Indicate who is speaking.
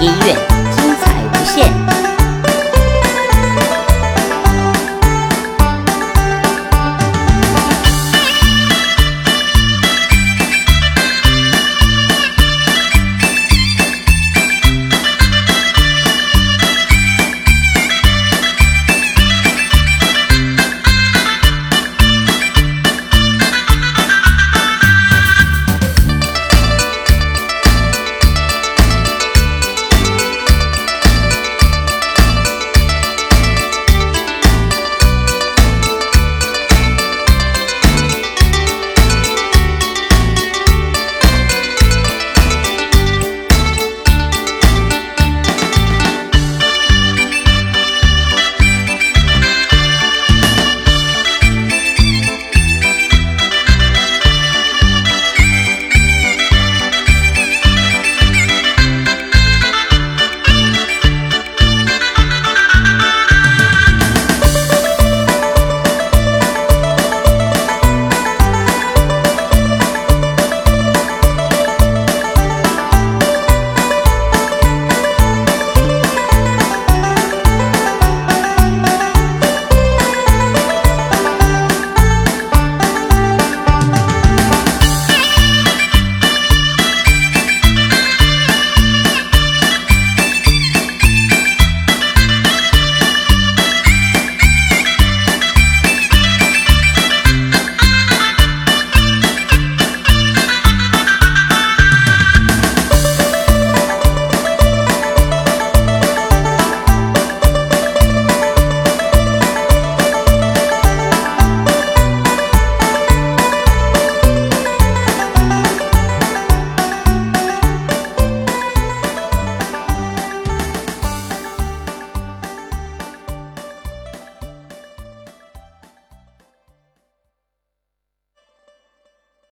Speaker 1: 音乐。精彩无限。